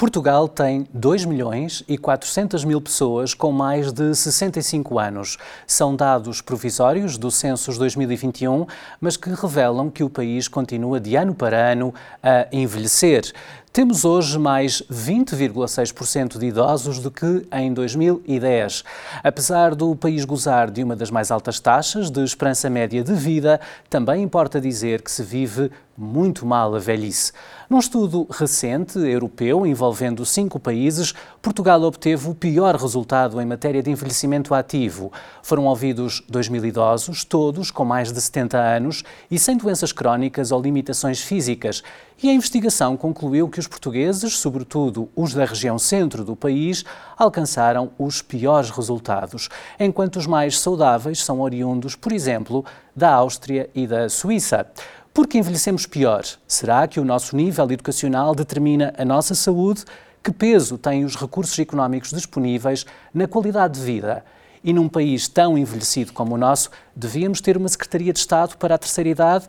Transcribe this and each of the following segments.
Portugal tem 2 milhões e 400 mil pessoas com mais de 65 anos. São dados provisórios do Census 2021, mas que revelam que o país continua de ano para ano a envelhecer. Temos hoje mais 20,6% de idosos do que em 2010. Apesar do país gozar de uma das mais altas taxas de esperança média de vida, também importa dizer que se vive muito mal a velhice. Num estudo recente europeu envolvendo cinco países, Portugal obteve o pior resultado em matéria de envelhecimento ativo. Foram ouvidos 2 mil idosos, todos com mais de 70 anos e sem doenças crónicas ou limitações físicas. E a investigação concluiu que os portugueses, sobretudo os da região centro do país, alcançaram os piores resultados, enquanto os mais saudáveis são oriundos, por exemplo, da Áustria e da Suíça. Por que envelhecemos pior? Será que o nosso nível educacional determina a nossa saúde? Que peso têm os recursos económicos disponíveis na qualidade de vida? E num país tão envelhecido como o nosso, devíamos ter uma Secretaria de Estado para a terceira idade?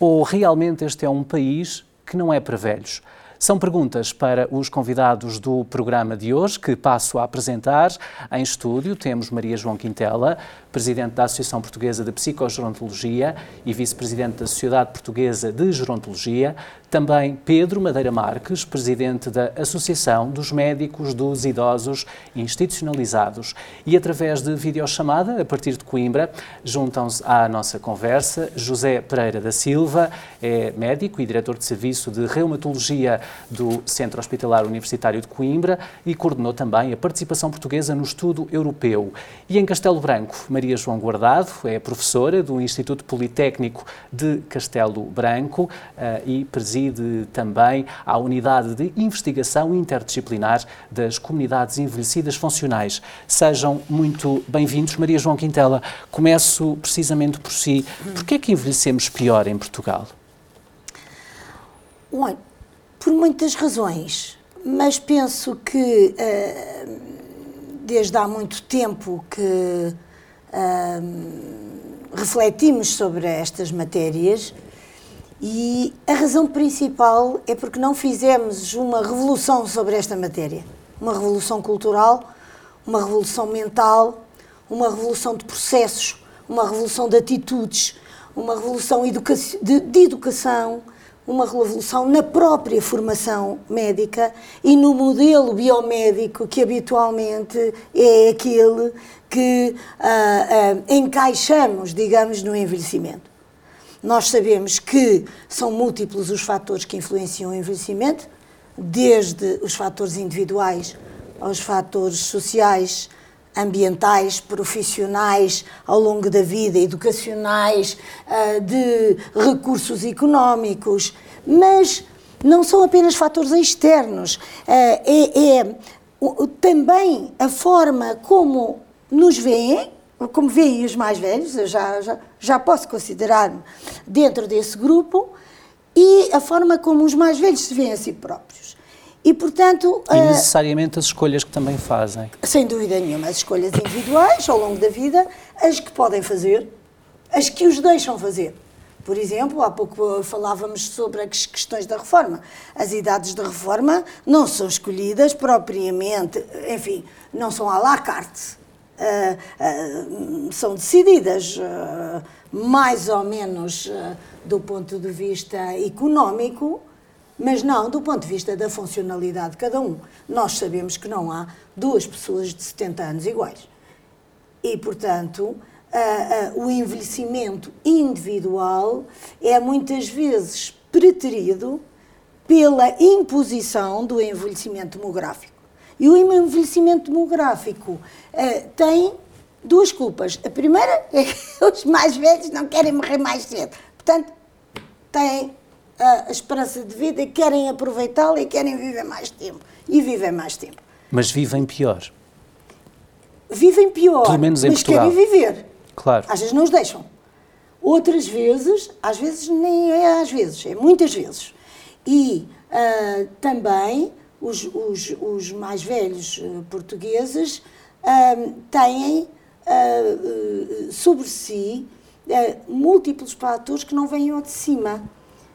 Ou realmente este é um país que não é para velhos? São perguntas para os convidados do programa de hoje, que passo a apresentar. Em estúdio temos Maria João Quintela, presidente da Associação Portuguesa de Psicogerontologia e vice-presidente da Sociedade Portuguesa de Gerontologia. Também Pedro Madeira Marques, presidente da Associação dos Médicos dos Idosos Institucionalizados. E através de videochamada, a partir de Coimbra, juntam-se à nossa conversa José Pereira da Silva, é médico e diretor de serviço de reumatologia do Centro Hospitalar Universitário de Coimbra e coordenou também a participação portuguesa no estudo europeu. E em Castelo Branco, Maria João Guardado é professora do Instituto Politécnico de Castelo Branco uh, e preside também a Unidade de Investigação Interdisciplinar das Comunidades Envelhecidas Funcionais. Sejam muito bem-vindos. Maria João Quintela, começo precisamente por si. Por que é que envelhecemos pior em Portugal? Por muitas razões, mas penso que uh, desde há muito tempo que refletimos sobre estas matérias e a razão principal é porque não fizemos uma revolução sobre esta matéria. Uma revolução cultural, uma revolução mental, uma revolução de processos, uma revolução de atitudes, uma revolução de, de educação uma revolução na própria formação médica e no modelo biomédico que habitualmente é aquele que uh, uh, encaixamos, digamos, no envelhecimento. Nós sabemos que são múltiplos os fatores que influenciam o envelhecimento, desde os fatores individuais aos fatores sociais, ambientais, profissionais ao longo da vida, educacionais, ah, de recursos económicos, mas não são apenas fatores externos, é, é também a forma como nos veem, como veem os mais velhos, eu já, já, já posso considerar-me dentro desse grupo, e a forma como os mais velhos se veem a si próprios. E, portanto. E eh, necessariamente as escolhas que também fazem. Sem dúvida nenhuma, as escolhas individuais ao longo da vida, as que podem fazer, as que os deixam fazer. Por exemplo, há pouco falávamos sobre as questões da reforma. As idades da reforma não são escolhidas propriamente, enfim, não são à la carte. Uh, são decididas uh, mais ou menos do ponto de vista económico mas não do ponto de vista da funcionalidade de cada um. Nós sabemos que não há duas pessoas de 70 anos iguais. E, portanto, uh, uh, o envelhecimento individual é muitas vezes preterido pela imposição do envelhecimento demográfico. E o envelhecimento demográfico uh, tem duas culpas. A primeira é que os mais velhos não querem morrer mais cedo. Portanto, tem a esperança de vida e querem aproveitá-la e querem viver mais tempo. E vivem mais tempo. Mas vivem pior. Vivem pior, Pelo menos em mas Portugal. querem viver. Claro. Às vezes não os deixam. Outras vezes, às vezes nem é às vezes, é muitas vezes. E uh, também os, os, os, mais velhos uh, portugueses uh, têm sobre si múltiplos fatores que não vêm ao de cima.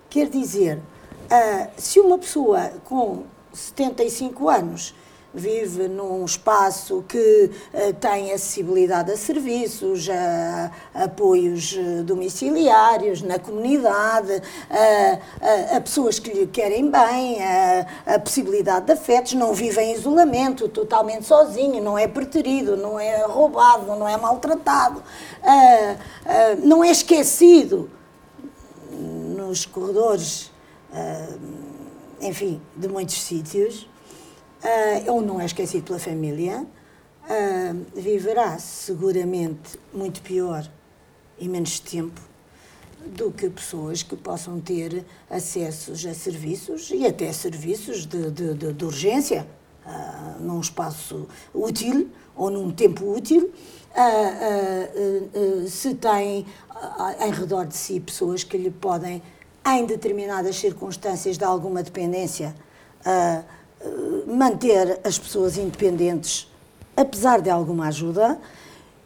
Quer dizer, uh, se uma pessoa com 75 anos vive num espaço que uh, tem acessibilidade a serviços, a, apoios eh, domiciliários na comunidade, a, a, a, pessoas que lhe querem bem, a, possibilidade de afetos, não vive em isolamento, totalmente sozinho, não é preterido, não é roubado, não é maltratado, uh, não é esquecido nos corredores, enfim, de muitos sítios uh, ou não é esquecido pela família, uh, viverá seguramente muito pior e menos tempo do que pessoas que possam ter acessos a serviços e até serviços de, de, de, de urgência uh, num espaço útil ou num tempo útil. Uh, uh, se tem em redor de si pessoas que lhe podem, em determinadas circunstâncias de alguma dependência, manter as pessoas independentes, apesar de alguma ajuda,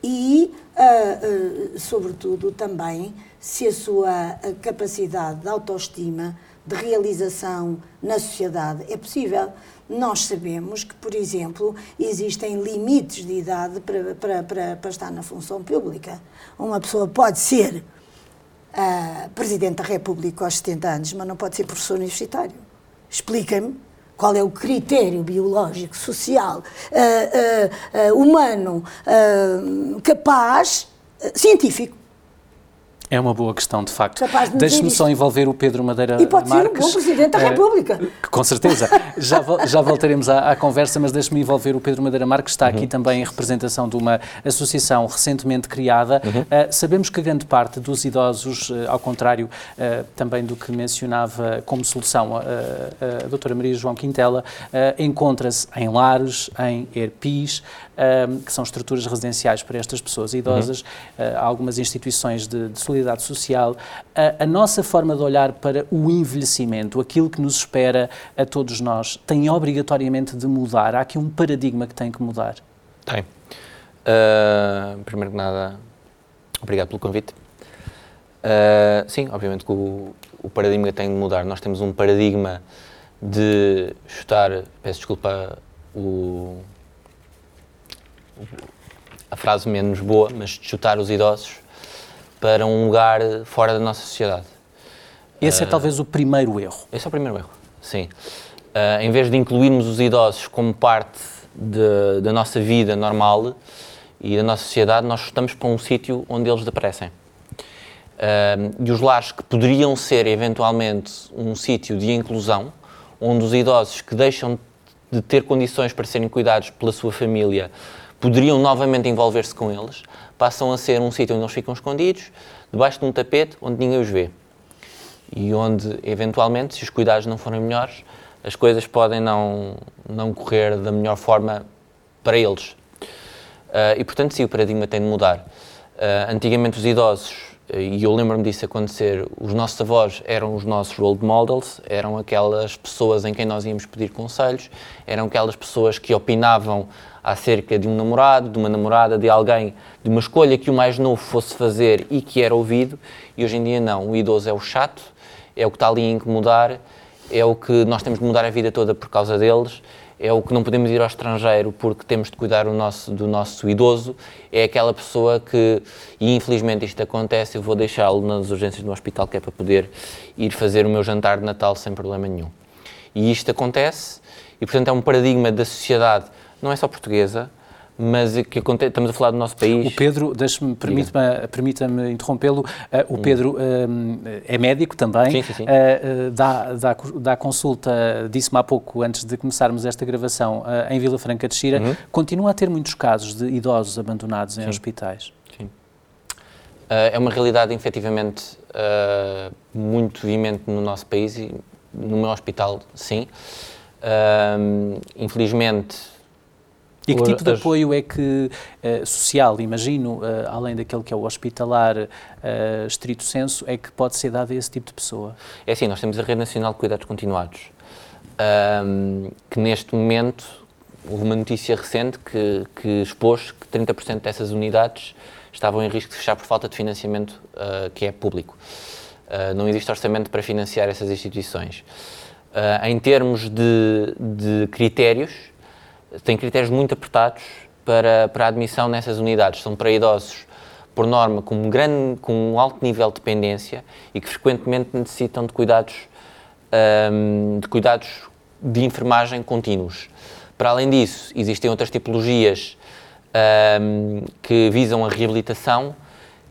e, uh, uh, sobretudo, também se a sua capacidade de autoestima, de realização na sociedade é possível. Nós sabemos que, por exemplo, existem limites de idade para, para, para, para estar na função pública. Uma pessoa pode ser uh, Presidente da República aos 70 anos, mas não pode ser professor universitário. Explica-me qual é o critério biológico, social, uh, uh, uh, humano, capaz, científico é uma boa questão, de facto. Deixe-me só envolver o Pedro Madeira E pode Marques, ser um bom Presidente da República. Com certeza. já, já voltaremos à, à conversa, mas deixe-me envolver o Pedro Madeira Marques, que está aqui uhum. também em representação de uma associação recentemente criada. Uhum. Uh, sabemos que a grande parte dos idosos, uh, ao contrário uh, também do que mencionava como solução a doutora Maria João Quintela, encontra-se em lares, em ERPIs, que são estruturas residenciais para estas pessoas idosas, uhum. algumas instituições de, de solidariedade social. A, a, nossa forma de olhar para o envelhecimento, aquilo que nos espera a todos nós, tem obrigatoriamente de mudar? Há aqui um paradigma que tem que mudar? Tem. Uh, primeiro que nada, obrigado pelo convite. Uh, sim, obviamente que o, o paradigma tem de mudar. Nós temos um paradigma de chutar, peço desculpa o, a frase menos boa, mas de chutar os idosos para um lugar fora da nossa sociedade. Esse uh, é talvez o primeiro erro. Esse é o primeiro erro, sim. Uh, em vez de incluirmos os idosos como parte de, da nossa vida normal e da nossa sociedade, nós estamos para um sítio onde eles desaparecem. Uh, e os lares que poderiam ser eventualmente um sítio de inclusão, onde os idosos que deixam de ter condições para serem cuidados pela sua família poderiam novamente envolver-se com eles, passam a ser um sítio onde eles ficam escondidos, debaixo de um tapete, onde ninguém os vê. E onde, eventualmente, se os cuidados não forem melhores, as coisas podem não, não correr da melhor forma para eles. Uh, e, portanto, sim, o paradigma tem de mudar. Uh, antigamente, os idosos, e eu lembro-me disso acontecer, os nossos avós eram os nossos role models, eram aquelas pessoas em quem nós íamos pedir conselhos, eram aquelas pessoas que opinavam acerca de um namorado, de uma namorada, de alguém, de uma escolha que o mais novo fosse fazer e que era ouvido, e hoje em dia não. O idoso é o chato, é o que está ali a incomodar, é o que nós temos de mudar a vida toda por causa deles, é o que não podemos ir ao estrangeiro porque temos de cuidar nosso, do nosso idoso, é aquela pessoa que, e infelizmente isto acontece, eu vou deixá-lo nas urgências do hospital que é para poder ir fazer o meu jantar de Natal sem problema nenhum. E isto acontece, e portanto é um paradigma da sociedade não é só portuguesa, mas que acontece, estamos a falar do nosso país. O Pedro, permita-me permita interrompê-lo, uh, o hum. Pedro uh, é médico também, sim, sim, sim. Uh, dá, dá, dá consulta, disse-me há pouco, antes de começarmos esta gravação, em Vila Franca de Xira, uhum. continua a ter muitos casos de idosos abandonados em hospitais. Sim. é uma realidade, efetivamente, muito vimente no nosso país e no meu hospital, sim. infelizmente, e que tipo de apoio é que, uh, social, imagino, uh, além daquele que é o hospitalar uh, estrito senso, é que pode ser dado a esse tipo de pessoa? É assim, nós temos a Rede Nacional de Cuidados Continuados, um, que neste momento, houve uma notícia recente que, que expôs que 30% dessas unidades estavam em risco de fechar por falta de financiamento que é público. Não existe orçamento para financiar essas instituições. Em termos de, de, critérios, tem critérios muito apertados para, para a admissão nessas unidades. São para idosos, por norma, com um, grande, com um alto nível de dependência e que frequentemente necessitam de cuidados, um, de, cuidados de enfermagem contínuos. Para além disso, existem outras tipologias um, que visam a reabilitação,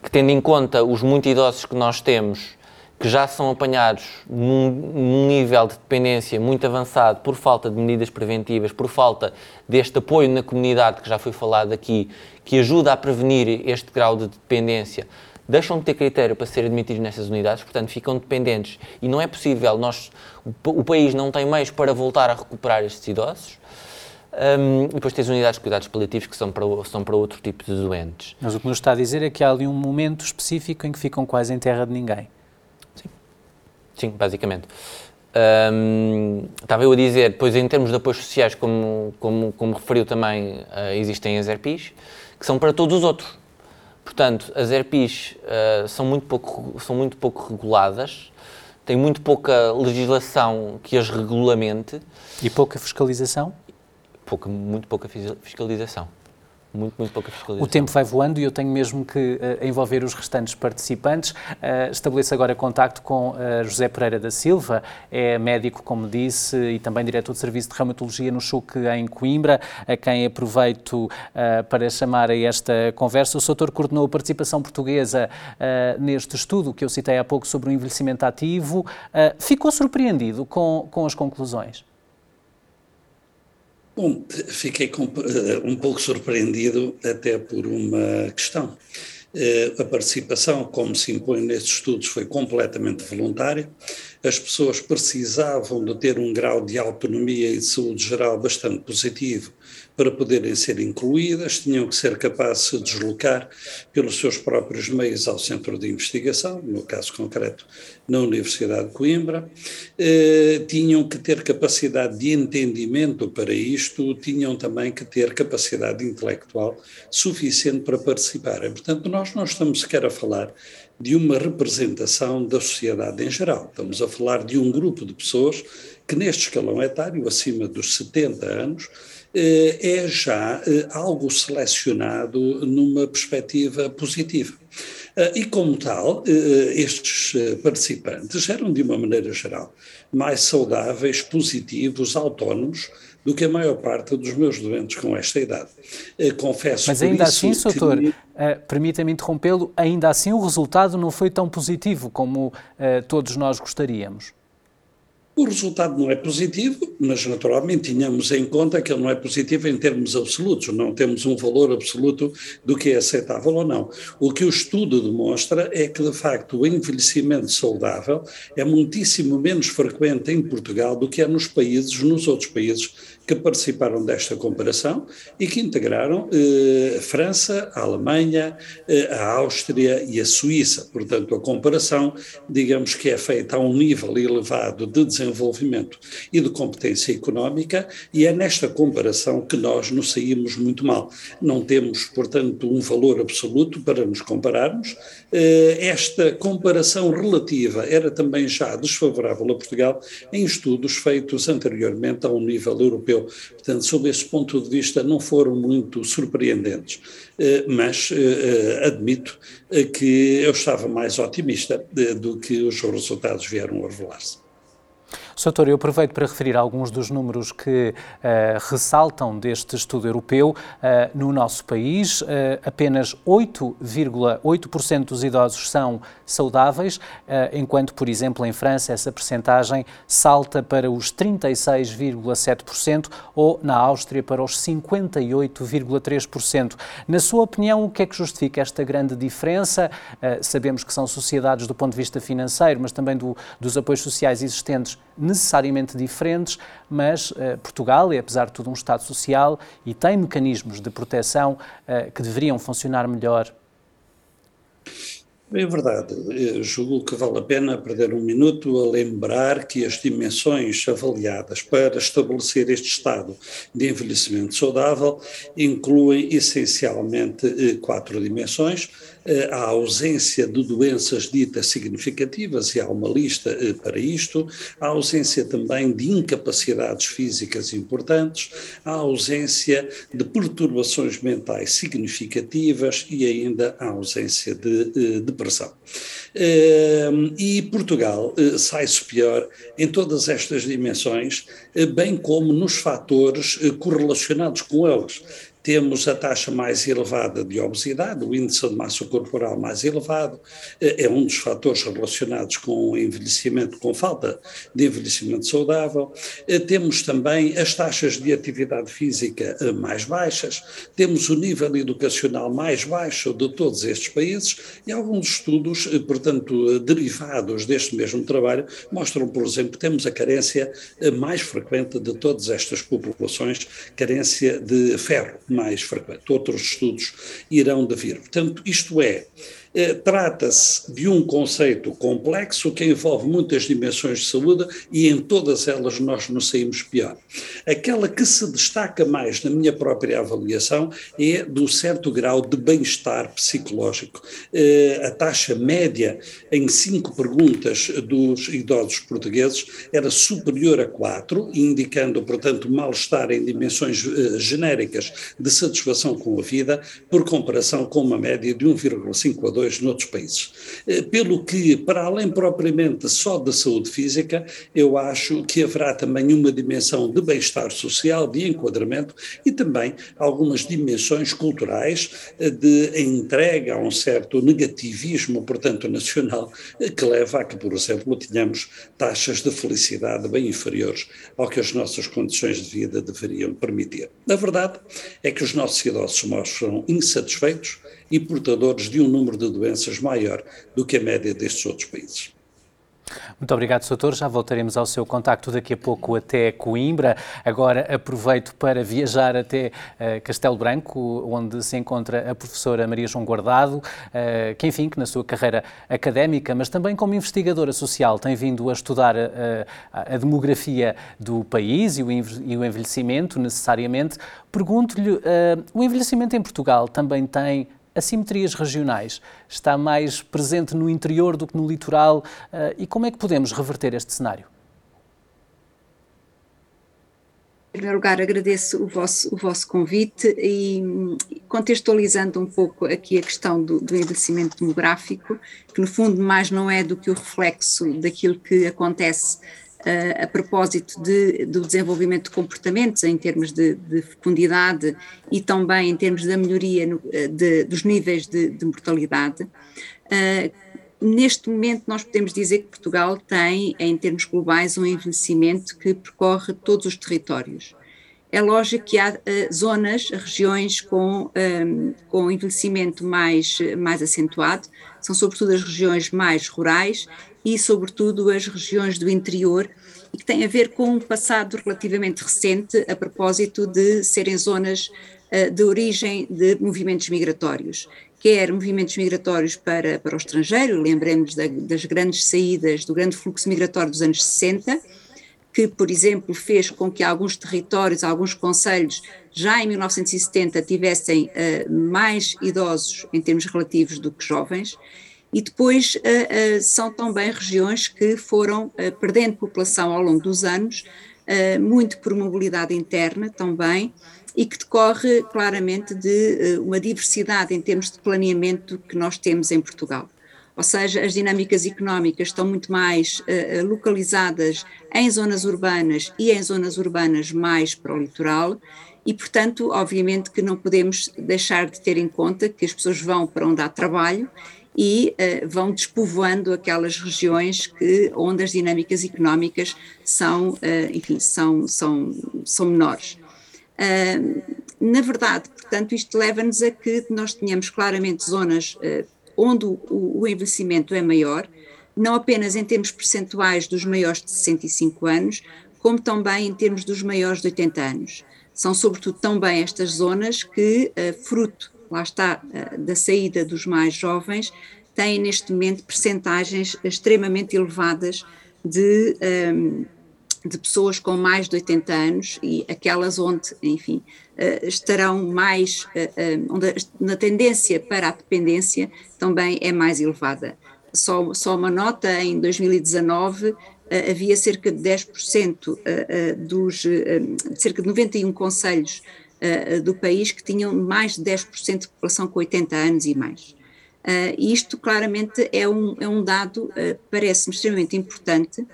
que tendo em conta os muito idosos que nós temos, que já são apanhados num, num, nível de dependência muito avançado por falta de medidas preventivas, por falta deste apoio na comunidade que já foi falado aqui, que ajuda a prevenir este grau de dependência, deixam de ter critério para ser admitidos nessas unidades, portanto ficam dependentes e não é possível, nós, o, país não tem meios para voltar a recuperar estes idosos. Um, depois tens unidades de cuidados paliativos que são para, são para outro tipo de doentes. Mas o que nos está a dizer é que há ali um momento específico em que ficam quase em terra de ninguém. Sim, basicamente. Um, estava eu a dizer, depois em termos de apoios sociais, como, como, como referiu também, uh, existem as ERPIs, que são para todos os outros. Portanto, as ERPIs uh, são, muito pouco, são muito pouco reguladas, têm muito pouca legislação que as regulamente. E pouca fiscalização? pouca, muito pouca fiscalização. Muito, muito pouca fiscalização. O tempo vai voando e eu tenho mesmo que uh, envolver os restantes participantes. Uh, estabeleço agora contacto com uh, José Pereira da Silva, é médico, como disse, e também diretor de serviço de reumatologia no CHUC em Coimbra, a quem aproveito para chamar a esta conversa. O Soutor coordenou a participação portuguesa neste estudo que eu citei há pouco sobre o envelhecimento ativo. ficou surpreendido com, com as conclusões? Bom, fiquei uh, um pouco surpreendido até por uma questão. Uh, a participação, como se impõe nestes estudos, foi completamente voluntária. As pessoas precisavam de ter um grau de autonomia e de saúde geral bastante positivo para poderem ser incluídas, tinham que ser capazes de deslocar pelos seus próprios meios ao centro de investigação, no caso concreto na Universidade de Coimbra, eh, tinham que ter capacidade de entendimento para isto, tinham também que ter capacidade intelectual suficiente para participarem. Portanto, nós não estamos sequer a falar de uma representação da sociedade em geral, estamos a falar de um grupo de pessoas que neste escalão etário, acima dos 70 anos, eh, é já eh, algo selecionado numa perspectiva positiva. Eh, e, como tal, estes participantes eram, de uma maneira geral, mais saudáveis, positivos, autónomos do que a maior parte dos meus doentes com esta idade. Confesso Mas ainda assim, que... doutor, permita-me interrompê-lo, ainda assim o resultado não foi tão positivo como todos nós gostaríamos. O resultado não é positivo, mas naturalmente tínhamos em conta que ele não é positivo em termos absolutos, não temos um valor absoluto do que é aceitável ou não. O que o estudo demonstra é que, de facto, o envelhecimento saudável é muitíssimo menos frequente em Portugal do que é nos países, nos outros países que participaram desta comparação e que integraram eh, a França, a Alemanha, eh, a Áustria e a Suíça. Portanto, a comparação, digamos que é feita a um nível elevado de desenvolvimento e de competência económica, e é nesta comparação que nós nos saímos muito mal. Não temos, portanto, um valor absoluto para nos compararmos. Eh, esta comparação relativa era também já desfavorável a Portugal em estudos feitos anteriormente a um nível europeu europeu. Portanto, sob esse ponto de vista, não foram muito surpreendentes, eh, mas eh, eh, admito que eu estava mais otimista do que os resultados vieram a revelar-se. Soutor, eu aproveito para referir alguns dos números que uh, ressaltam deste estudo europeu. Uh, no nosso país, uh, apenas 8,8% dos idosos são saudáveis, enquanto, por exemplo, em França essa percentagem salta para os 36,7% ou na Áustria para os 58,3%. Na sua opinião, o que é que justifica esta grande diferença? sabemos que são sociedades do ponto de vista financeiro, mas também do, dos apoios sociais existentes necessariamente diferentes, mas uh, Portugal é, apesar de tudo, um Estado social e tem mecanismos de proteção uh, que deveriam funcionar melhor. É verdade. Eu julgo que vale a pena perder um minuto a lembrar que as dimensões avaliadas para estabelecer este estado de envelhecimento saudável incluem essencialmente eh, quatro dimensões a ausência de doenças ditas significativas, e há uma lista para isto, a ausência também de incapacidades físicas importantes, a ausência de perturbações mentais significativas. E ainda a ausência de depressão. E Portugal sai-se pior em todas estas dimensões, bem como nos fatores correlacionados com elas temos a taxa mais elevada de obesidade, o índice de massa corporal mais elevado, eh, é um dos fatores relacionados com o envelhecimento, com falta de envelhecimento saudável. Eh, temos também as taxas de atividade física eh, mais baixas, temos o nível educacional mais baixo de todos estes países e alguns estudos, portanto, derivados deste mesmo trabalho, mostram, por exemplo, que temos a carência mais frequente de todas estas populações, carência de ferro mais frequente. Outros estudos irão de vir. Portanto, isto é, eh, trata-se de um conceito complexo que envolve muitas dimensões de saúde e em todas elas nós nos saímos pior. Aquela que se destaca mais na minha própria avaliação é do certo grau de bem-estar psicológico. Eh, a taxa média em cinco perguntas dos idosos portugueses era superior a quatro, indicando, portanto, mal-estar em dimensões eh, genéricas de satisfação com a vida, por comparação com uma média de 1,5 a 2 noutros países. Eh, pelo que, para além propriamente só da saúde física, eu acho que haverá também uma dimensão de bem-estar social, de enquadramento e também algumas dimensões culturais eh, de entrega a um certo negativismo, portanto, nacional, eh, que leva a que, por exemplo, tenhamos taxas de felicidade bem inferiores ao que as nossas condições de vida deveriam permitir. A verdade é que os nossos idosos mostram insatisfeitos e portadores de um número de doenças maior do que a média destes outros países. Muito obrigado, Doutor. Já voltaremos ao seu contacto daqui a pouco até Coimbra. Agora aproveito para viajar até uh, Castelo Branco, onde se encontra a professora Maria João Guardado, uh, que, enfim, que na sua carreira académica, mas também como investigadora social, tem vindo a estudar uh, a demografia do país e o, e o envelhecimento, necessariamente. Pergunto-lhe, o envelhecimento em Portugal também tem assimetrias regionais? Está mais presente no interior do que no litoral? Uh, e como é que podemos reverter este cenário? Em primeiro lugar, agradeço o vosso, o vosso convite e contextualizando um pouco aqui a questão do, do, envelhecimento demográfico, que no fundo mais não é do que o reflexo daquilo que acontece uh, a propósito de, do desenvolvimento de comportamentos em termos de, de fecundidade e também em termos da melhoria no, eh, de, dos níveis de, mortalidade. Uh, neste momento, nós podemos dizer que Portugal tem, em termos globais, um envelhecimento que percorre todos os territórios. É lógico que há uh, zonas, regiões com, um, com envelhecimento mais, mais acentuado, são sobretudo as regiões mais rurais e, sobretudo, as regiões do interior, e que tem a ver com um passado relativamente recente a propósito de serem zonas uh, de origem de movimentos migratórios, quer movimentos migratórios para, para o estrangeiro, lembremos da, das grandes saídas, do grande fluxo migratório dos anos 60, que, por exemplo, fez com que alguns territórios, alguns conselhos, já em 1970 tivessem uh, mais idosos em termos relativos do que jovens, e depois uh, uh, são também regiões que foram uh, perdendo população ao longo dos anos, muito por mobilidade interna também, e que decorre claramente de uma diversidade em termos de planeamento que nós temos em Portugal. Ou seja, as dinâmicas económicas estão muito mais localizadas em zonas urbanas e em zonas urbanas mais para o litoral, e, portanto, obviamente que não podemos deixar de ter em conta que as pessoas vão para onde há trabalho e uh, vão despovoando aquelas regiões que, onde as dinâmicas económicas são, uh, enfim, são, são, são menores. Uh, na verdade, portanto, isto leva-nos a que nós tenhamos claramente zonas onde o, o, envelhecimento é maior, não apenas em termos percentuais dos maiores de 65 anos, como também em termos dos maiores de 80 anos. São sobretudo também estas zonas que, fruto lá está, eh, da saída dos mais jovens, têm neste momento percentagens extremamente elevadas de, ehm, de pessoas com mais de 80 anos e aquelas onde, enfim, uh, estarão mais, uh, onde a, tendência para a dependência também é mais elevada. Só, só uma nota, em 2019 havia cerca de 10% dos, cerca de 91 conselhos do país que tinham mais de 10% de população com 80 anos e mais. E isto claramente é um, é um dado, parece-me extremamente importante,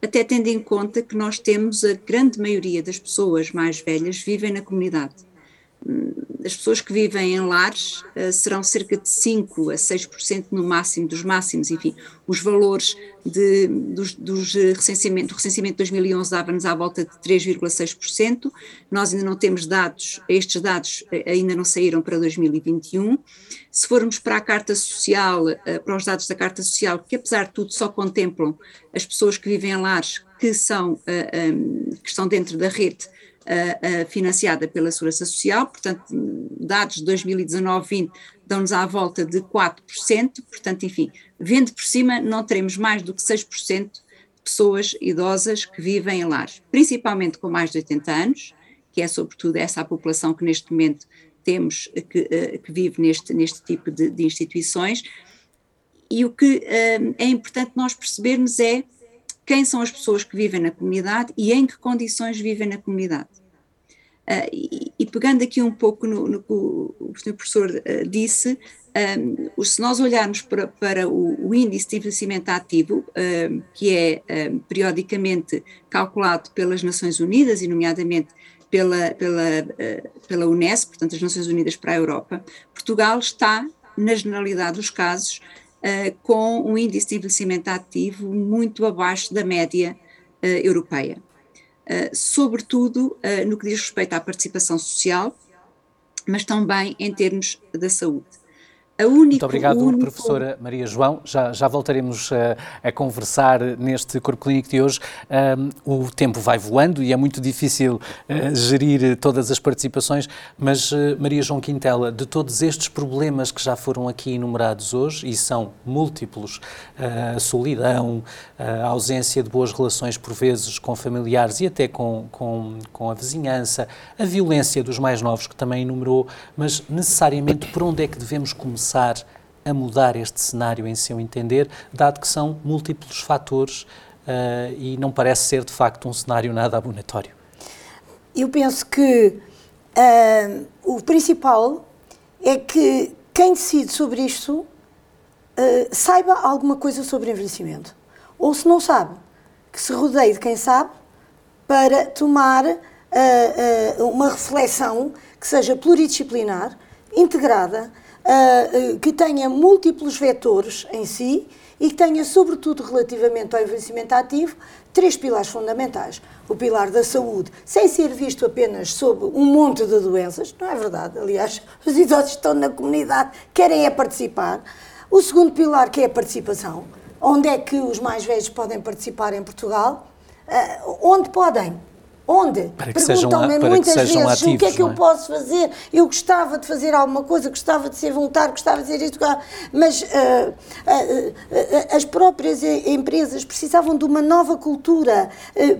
até tendo em conta que nós temos a grande maioria das pessoas mais velhas vivem na comunidade. As pessoas que vivem em lares uh, serão cerca de 5 a 6% no máximo dos máximos, enfim, os valores de, dos, dos recenseamento, do recenseamento de 2011 dava-nos à volta de 3,6%, nós ainda não temos dados, estes dados eh, ainda não saíram para 2021, se formos para a Carta Social, uh, para os dados da Carta Social, que apesar de tudo só contemplam as pessoas que vivem em lares que são, uh, um, que estão dentro da rede financiada pela Segurança Social, portanto, dados de 2019-20 dão-nos à volta de 4%, portanto, enfim, vendo por cima, não teremos mais do que 6% de pessoas idosas que vivem em lares, principalmente com mais de 80 anos, que é sobretudo essa a população que neste momento temos, que, uh, que vive neste, neste tipo de, de instituições, e o que uh, é importante nós percebermos é quem são as pessoas que vivem na comunidade e em que condições vivem na comunidade. Uh, e, e, pegando aqui um pouco no, no que o, o professor uh, disse, um, se nós olharmos para, para o, o, índice de envelhecimento ativo, um, que é um, periodicamente calculado pelas Nações Unidas, e nomeadamente pela, pela, uh, pela Unesco, portanto as Nações Unidas para a Europa, Portugal está, na generalidade dos casos, com um índice de envelhecimento ativo muito abaixo da média europeia. Eh, sobretudo uh, no que diz respeito à participação social, mas também em termos da saúde. Único, Muito obrigado, único... professora Maria João. Já, já voltaremos a, a, conversar neste Corpo Clínico de hoje. Um, o tempo vai voando e é muito difícil uh, gerir todas as participações, mas uh, Maria João Quintela, de todos estes problemas que já foram aqui enumerados hoje, e são múltiplos, uh, a solidão, a ausência de boas relações por vezes com familiares e até com, com, com a vizinhança, a violência dos mais novos que também enumerou, mas necessariamente por onde é que devemos começar? Começar a mudar este cenário em seu entender, dado que são múltiplos fatores uh, e não parece ser de facto um cenário nada abonatório? Eu penso que uh, o principal é que quem decide sobre isto uh, saiba alguma coisa sobre envelhecimento. Ou se não sabe, que se rodeie de quem sabe para tomar uma reflexão que seja pluridisciplinar, integrada, uh, que tenha múltiplos vetores em si e que tenha, sobretudo relativamente ao envelhecimento ativo, três pilares fundamentais. O pilar da saúde, sem ser visto apenas sob um monte de doenças, não é verdade? Aliás, os idosos estão na comunidade, querem é participar. O segundo pilar, que é a participação. Onde é que os mais velhos podem participar em Portugal? Uh, onde podem? Onde? Perguntam-me muitas vezes ativos, o que é que eu é? posso fazer. Eu gostava de fazer alguma coisa, gostava de ser voluntário, gostava de fazer isto, mas uh, uh, uh, as próprias empresas precisavam de uma nova cultura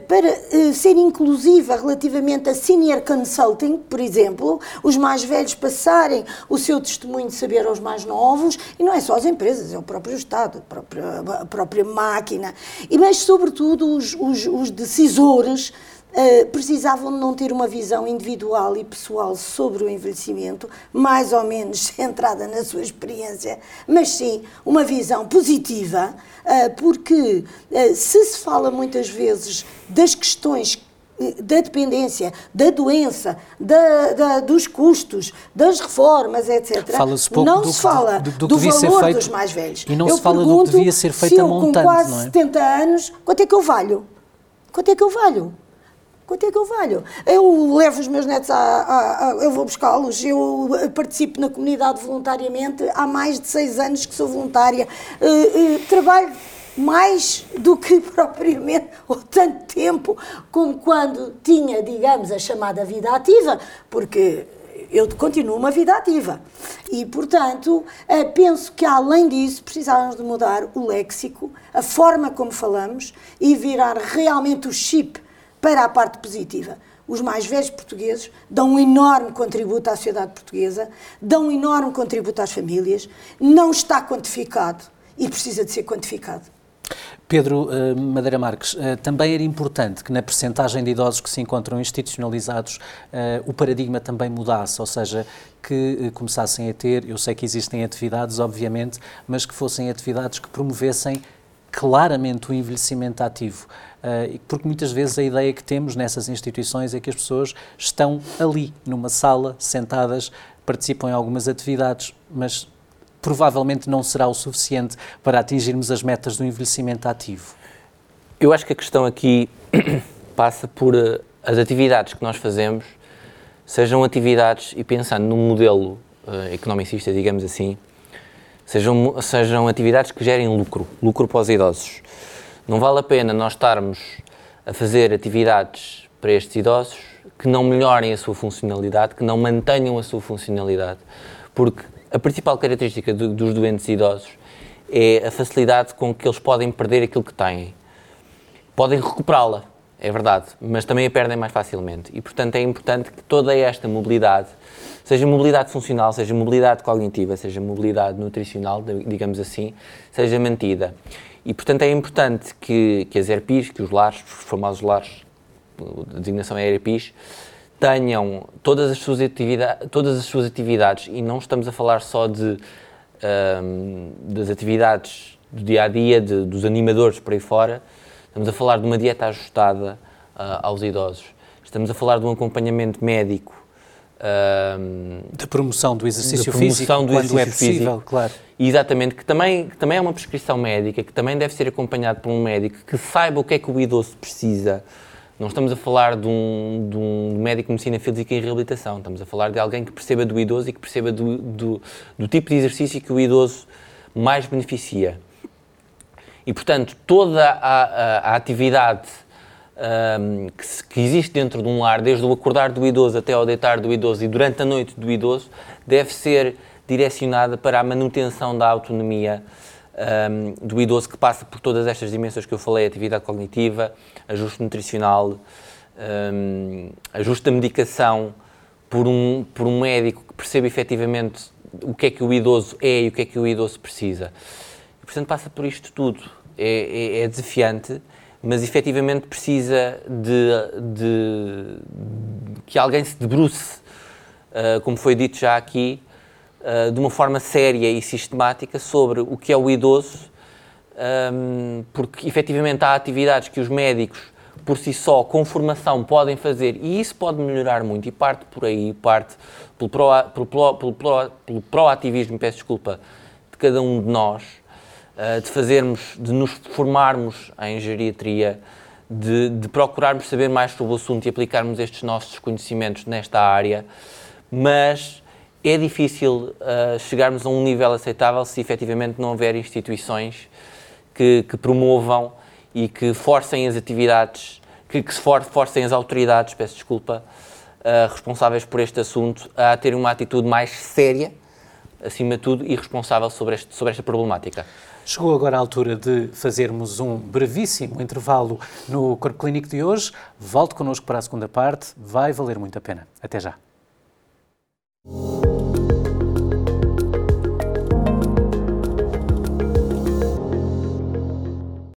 para ser inclusiva relativamente a senior consulting, por exemplo, os mais velhos passarem o seu testemunho de saber aos mais novos, e não é só as empresas, é o próprio Estado, a própria, a própria máquina, e, mas sobretudo os, os, os decisores Uh, precisavam de não ter uma visão individual e pessoal sobre o envelhecimento, mais ou menos centrada na sua experiência, mas sim uma visão positiva, uh, porque uh, se se fala muitas vezes das questões da dependência, da doença, da, da, dos custos, das reformas, etc. não do, se fala do, do, do valor feito, dos mais velhos. E não eu se fala do que devia ser feito a montante, com quase não é? 70 anos, quanto é que eu valho? Quanto é que eu valho? Quanto é que eu valho? Eu levo os meus netos, a, a, a eu vou buscá-los, eu participo na comunidade voluntariamente, há mais de seis anos que sou voluntária, uh, uh, trabalho mais do que propriamente, ou tanto tempo, como quando tinha, digamos, a chamada vida ativa, porque eu continuo uma vida ativa. E, portanto, eh, penso que, além disso, precisávamos de mudar o léxico, a forma como falamos e virar realmente o chip para a parte positiva. Os mais velhos portugueses dão um enorme contributo à sociedade portuguesa, dão um enorme contributo às famílias, não está quantificado e precisa de ser quantificado. Pedro uh, Madeira Marques, uh, também era importante que na percentagem de idosos que se encontram institucionalizados uh, o paradigma também mudasse, ou seja, que começassem a ter, eu sei que existem atividades, obviamente, mas que fossem atividades que promovessem claramente o envelhecimento ativo. porque muitas vezes a ideia que temos nessas instituições é que as pessoas estão ali, numa sala, sentadas, participam em algumas atividades, mas provavelmente não será o suficiente para atingirmos as metas do envelhecimento ativo? Eu acho que a questão aqui passa por uh, as atividades que nós fazemos sejam atividades, e pensando num modelo uh, economicista, digamos assim, sejam, sejam atividades que gerem lucro, lucro para os idosos. Não vale a pena nós estarmos a fazer atividades para estes idosos que não melhorem a sua funcionalidade, que não mantenham a sua funcionalidade, porque a principal característica do, dos doentes idosos é a facilidade com que eles podem perder aquilo que têm. Podem recuperá-la, é verdade, mas também a perdem mais facilmente. E, portanto, é importante que toda esta mobilidade, seja mobilidade funcional, seja mobilidade cognitiva, seja mobilidade nutricional, digamos assim, seja mantida. E, portanto, é importante que, que as ERPIs, que os lares, os famosos lares, a designação é ERPIs, tenham todas as suas, atividades, todas as suas atividades, e não estamos a falar só de, um, das atividades do dia a dia, de, dos animadores por aí fora, estamos a falar de uma dieta ajustada uh, aos idosos, estamos a falar de um acompanhamento médico. Da promoção do exercício promoção físico, do quando exercício é possível, físico, claro. Exatamente, que também, que também é uma prescrição médica, que também deve ser acompanhado por um médico que saiba o que é que o idoso precisa, não estamos a falar de um, de um médico de medicina física e reabilitação, estamos a falar de alguém que perceba do idoso e que perceba do, do, do tipo de exercício que o idoso mais beneficia. E, portanto, toda a, a, a atividade um, que, que, existe dentro de um lar, desde o acordar do idoso até ao deitar do idoso e durante a noite do idoso, deve ser direcionada para a manutenção da autonomia um, do idoso que passa por todas estas dimensões que eu falei, atividade cognitiva, ajuste nutricional, um, ajuste da medicação por um, por um médico que perceba efetivamente o que é que o idoso é e o que é que o idoso precisa. E, portanto, passa por isto tudo. É, é, é desafiante, mas efetivamente precisa de, de, de que alguém se debruce, uh, como foi dito já aqui, uh, de uma forma séria e sistemática sobre o que é o idoso, um, porque efetivamente há atividades que os médicos, por si só, com formação, podem fazer e isso pode melhorar muito e parte por aí, parte pelo, pro, pelo, peço desculpa, de cada um de nós, uh, de fazermos, de nos formarmos em geriatria, de, de, procurarmos saber mais sobre o assunto e aplicarmos estes nossos conhecimentos nesta área, mas é difícil uh, chegarmos a um nível aceitável se efetivamente não houver instituições que, que promovam e que forcem as atividades, que, que for, forcem as autoridades, peço desculpa, uh, responsáveis por este assunto a ter uma atitude mais séria, acima de tudo, e responsável sobre, este, sobre esta problemática. Chegou agora a altura de fazermos um brevíssimo intervalo no Corpo Clínico de hoje. Volte connosco para a segunda parte, vai valer muito a pena. Até já.